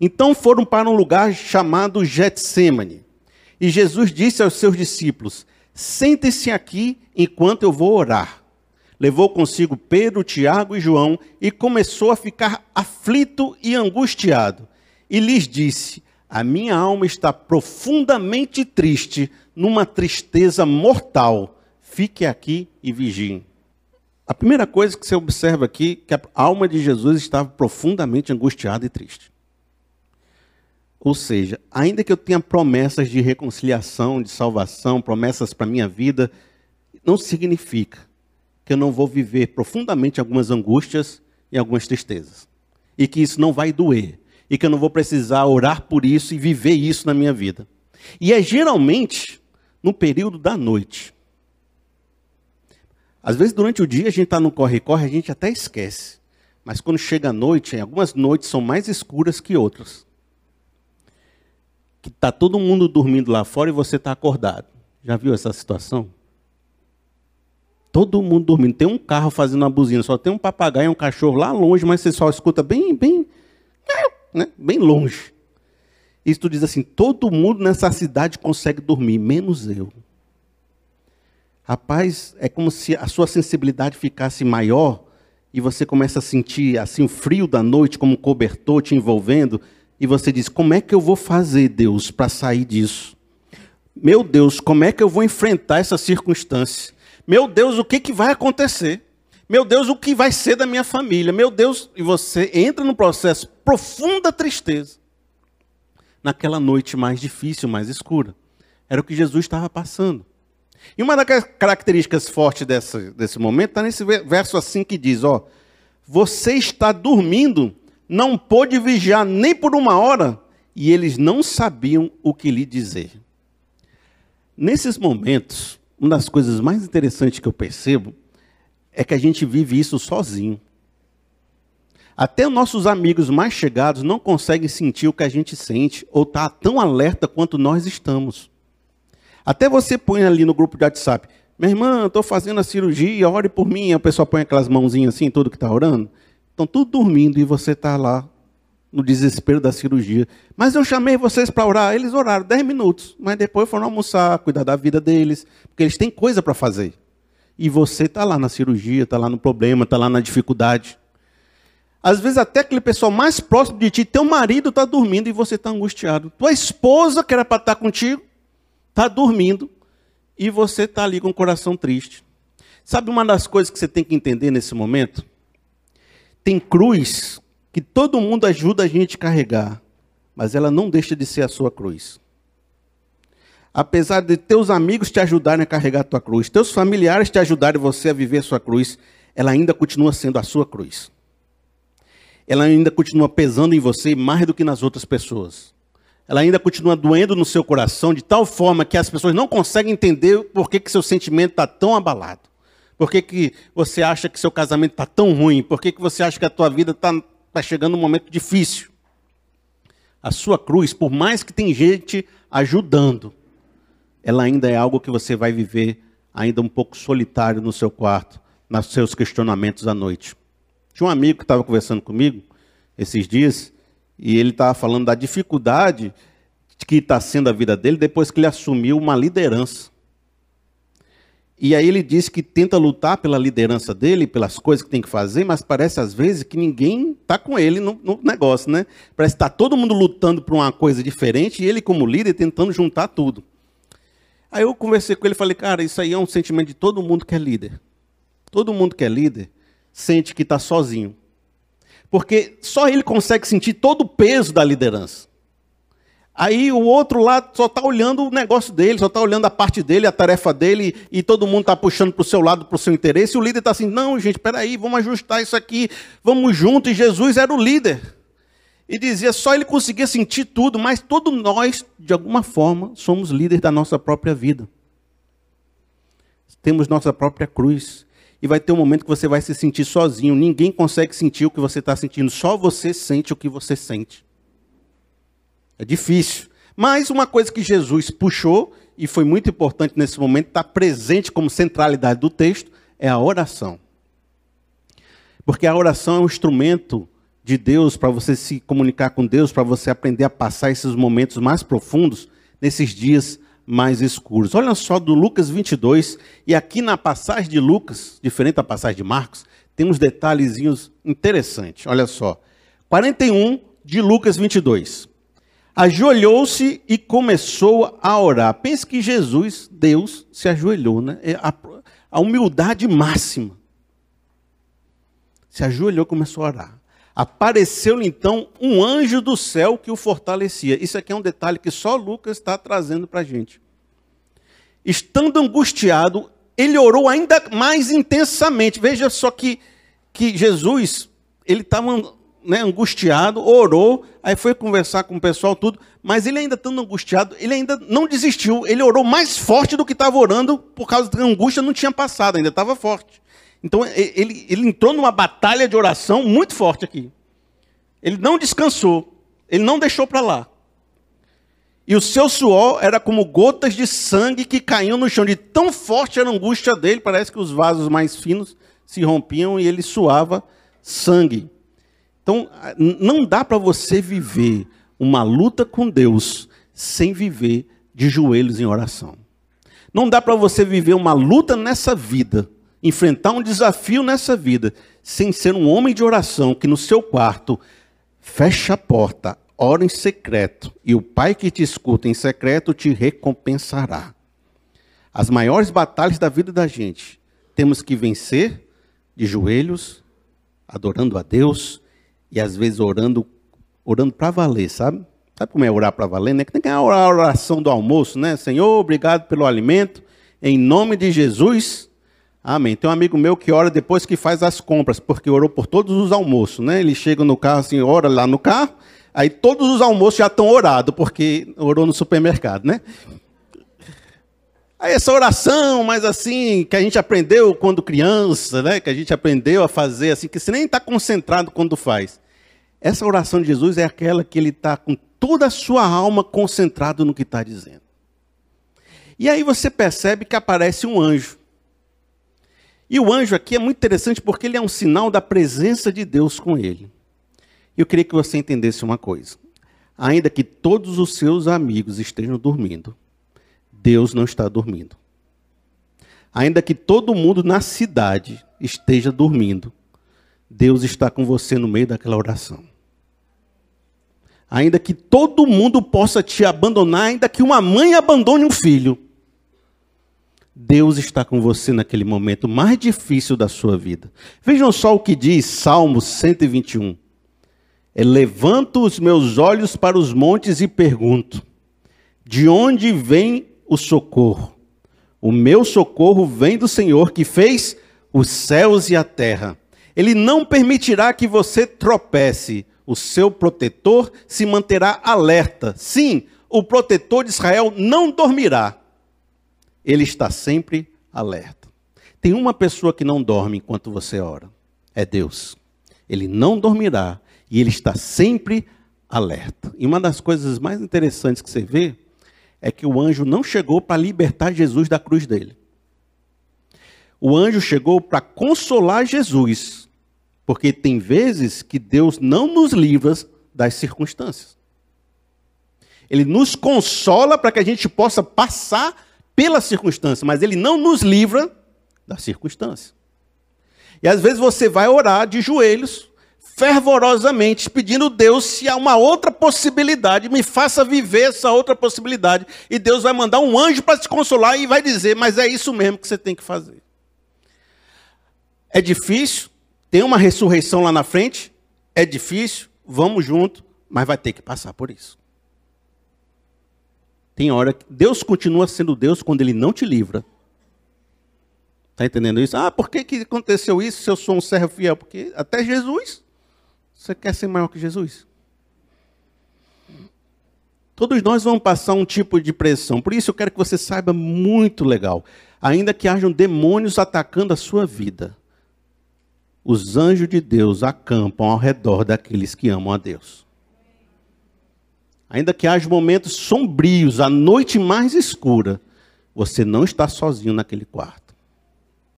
Então foram para um lugar chamado Getsemane. E Jesus disse aos seus discípulos: Sentem-se aqui enquanto eu vou orar. Levou consigo Pedro, Tiago e João e começou a ficar aflito e angustiado. E lhes disse: A minha alma está profundamente triste, numa tristeza mortal. Fique aqui e vigie. A primeira coisa que você observa aqui é que a alma de Jesus estava profundamente angustiada e triste. Ou seja, ainda que eu tenha promessas de reconciliação, de salvação, promessas para a minha vida, não significa que eu não vou viver profundamente algumas angústias e algumas tristezas. E que isso não vai doer. E que eu não vou precisar orar por isso e viver isso na minha vida. E é geralmente no período da noite. Às vezes, durante o dia, a gente está no corre-corre, a gente até esquece. Mas quando chega a noite, algumas noites são mais escuras que outras que está todo mundo dormindo lá fora e você está acordado. Já viu essa situação? Todo mundo dormindo. Tem um carro fazendo uma buzina, só tem um papagaio e um cachorro lá longe, mas você só escuta bem, bem, né? bem longe. Isso tu diz assim: todo mundo nessa cidade consegue dormir, menos eu. Rapaz, é como se a sua sensibilidade ficasse maior e você começa a sentir assim o frio da noite como um cobertor te envolvendo e você diz: Como é que eu vou fazer, Deus, para sair disso? Meu Deus, como é que eu vou enfrentar essa circunstância? Meu Deus, o que, que vai acontecer? Meu Deus, o que vai ser da minha família? Meu Deus, e você entra num processo profunda tristeza. Naquela noite mais difícil, mais escura. Era o que Jesus estava passando. E uma das características fortes desse momento está nesse verso assim que diz: Ó, você está dormindo não pôde vigiar nem por uma hora, e eles não sabiam o que lhe dizer. Nesses momentos, uma das coisas mais interessantes que eu percebo é que a gente vive isso sozinho. Até nossos amigos mais chegados não conseguem sentir o que a gente sente ou tá tão alerta quanto nós estamos. Até você põe ali no grupo de WhatsApp, minha irmã, estou fazendo a cirurgia, ore por mim. Aí o pessoal põe aquelas mãozinhas assim, tudo que está orando. Estão tudo dormindo e você está lá no desespero da cirurgia. Mas eu chamei vocês para orar. Eles oraram 10 minutos, mas depois foram almoçar, cuidar da vida deles, porque eles têm coisa para fazer. E você está lá na cirurgia, está lá no problema, está lá na dificuldade. Às vezes até aquele pessoal mais próximo de ti, teu marido está dormindo e você está angustiado. Tua esposa, que era para estar tá contigo, está dormindo e você está ali com o coração triste. Sabe uma das coisas que você tem que entender nesse momento? Tem cruz que todo mundo ajuda a gente a carregar, mas ela não deixa de ser a sua cruz. Apesar de teus amigos te ajudarem a carregar a tua cruz, teus familiares te ajudarem você a viver a sua cruz, ela ainda continua sendo a sua cruz. Ela ainda continua pesando em você mais do que nas outras pessoas. Ela ainda continua doendo no seu coração de tal forma que as pessoas não conseguem entender por que, que seu sentimento está tão abalado. Por que, que você acha que seu casamento está tão ruim? Por que, que você acha que a tua vida está tá chegando um momento difícil? A sua cruz, por mais que tem gente ajudando, ela ainda é algo que você vai viver ainda um pouco solitário no seu quarto, nos seus questionamentos à noite. Tinha um amigo que estava conversando comigo esses dias, e ele estava falando da dificuldade que está sendo a vida dele depois que ele assumiu uma liderança. E aí ele diz que tenta lutar pela liderança dele, pelas coisas que tem que fazer, mas parece às vezes que ninguém está com ele no, no, negócio, né? Parece que está todo mundo lutando por uma coisa diferente e ele, como líder, tentando juntar tudo. Aí eu conversei com ele e falei, cara, isso aí é um sentimento de todo mundo que é líder. Todo mundo que é líder sente que está sozinho. Porque só ele consegue sentir todo o peso da liderança. Aí o outro lá só está olhando o negócio dele, só está olhando a parte dele, a tarefa dele, e todo mundo está puxando para o seu lado, para o seu interesse, e o líder está assim, não, gente, peraí, vamos ajustar isso aqui, vamos junto, e Jesus era o líder. E dizia, só ele conseguia sentir tudo, mas todos nós, de alguma forma, somos líderes da nossa própria vida. Temos nossa própria cruz. E vai ter um momento que você vai se sentir sozinho. Ninguém consegue sentir o que você está sentindo. Só você sente o que você sente. É difícil. Mas uma coisa que Jesus puxou, e foi muito importante nesse momento, está presente como centralidade do texto, é a oração. Porque a oração é um instrumento de Deus, para você se comunicar com Deus, para você aprender a passar esses momentos mais profundos nesses dias mais escuros. Olha só do Lucas 22, e aqui na passagem de Lucas, diferente da passagem de Marcos, tem uns detalhezinhos interessantes. Olha só. 41 de Lucas 22. Ajoelhou-se e começou a orar. Pense que Jesus, Deus, se ajoelhou, né? É a, a humildade máxima. Se ajoelhou e começou a orar. Apareceu-lhe então um anjo do céu que o fortalecia. Isso aqui é um detalhe que só Lucas está trazendo para a gente. Estando angustiado, ele orou ainda mais intensamente. Veja só que, que Jesus, ele estava né, angustiado, orou, aí foi conversar com o pessoal, tudo, mas ele ainda estando angustiado, ele ainda não desistiu, ele orou mais forte do que estava orando, por causa da angústia não tinha passado, ainda estava forte. Então ele, ele entrou numa batalha de oração muito forte aqui. Ele não descansou, ele não deixou para lá. E o seu suor era como gotas de sangue que caíam no chão. De tão forte era a angústia dele, parece que os vasos mais finos se rompiam e ele suava sangue. Então, não dá para você viver uma luta com Deus sem viver de joelhos em oração. Não dá para você viver uma luta nessa vida enfrentar um desafio nessa vida sem ser um homem de oração que no seu quarto fecha a porta, ora em secreto, e o Pai que te escuta em secreto te recompensará. As maiores batalhas da vida da gente temos que vencer de joelhos, adorando a Deus e às vezes orando, orando para valer, sabe? Sabe como é orar para valer, né? Que tem que a oração do almoço, né? Senhor, obrigado pelo alimento, em nome de Jesus, Amém. Tem um amigo meu que ora depois que faz as compras, porque orou por todos os almoços, né? Ele chega no carro assim, ora lá no carro, aí todos os almoços já estão orados, porque orou no supermercado, né? Essa oração, mas assim, que a gente aprendeu quando criança, né? Que a gente aprendeu a fazer assim, que você nem está concentrado quando faz. Essa oração de Jesus é aquela que ele está com toda a sua alma concentrado no que está dizendo. E aí você percebe que aparece um anjo. E o anjo aqui é muito interessante porque ele é um sinal da presença de Deus com ele. Eu queria que você entendesse uma coisa. Ainda que todos os seus amigos estejam dormindo, Deus não está dormindo. Ainda que todo mundo na cidade esteja dormindo, Deus está com você no meio daquela oração. Ainda que todo mundo possa te abandonar, ainda que uma mãe abandone um filho, Deus está com você naquele momento mais difícil da sua vida. Vejam só o que diz Salmo 121. É, levanto os meus olhos para os montes e pergunto: de onde vem o socorro? O meu socorro vem do Senhor que fez os céus e a terra. Ele não permitirá que você tropece. O seu protetor se manterá alerta. Sim, o protetor de Israel não dormirá ele está sempre alerta. Tem uma pessoa que não dorme enquanto você ora. É Deus. Ele não dormirá e ele está sempre alerta. E uma das coisas mais interessantes que você vê é que o anjo não chegou para libertar Jesus da cruz dele. O anjo chegou para consolar Jesus, porque tem vezes que Deus não nos livra das circunstâncias. Ele nos consola para que a gente possa passar pela circunstância, mas ele não nos livra da circunstância. E às vezes você vai orar de joelhos, fervorosamente, pedindo Deus se há uma outra possibilidade, me faça viver essa outra possibilidade. E Deus vai mandar um anjo para te consolar e vai dizer: Mas é isso mesmo que você tem que fazer. É difícil, tem uma ressurreição lá na frente, é difícil, vamos junto, mas vai ter que passar por isso. Tem hora que Deus continua sendo Deus quando Ele não te livra. Está entendendo isso? Ah, por que, que aconteceu isso se eu sou um servo fiel? Porque até Jesus, você quer ser maior que Jesus? Todos nós vamos passar um tipo de pressão. Por isso eu quero que você saiba muito legal. Ainda que hajam demônios atacando a sua vida, os anjos de Deus acampam ao redor daqueles que amam a Deus. Ainda que haja momentos sombrios, a noite mais escura, você não está sozinho naquele quarto.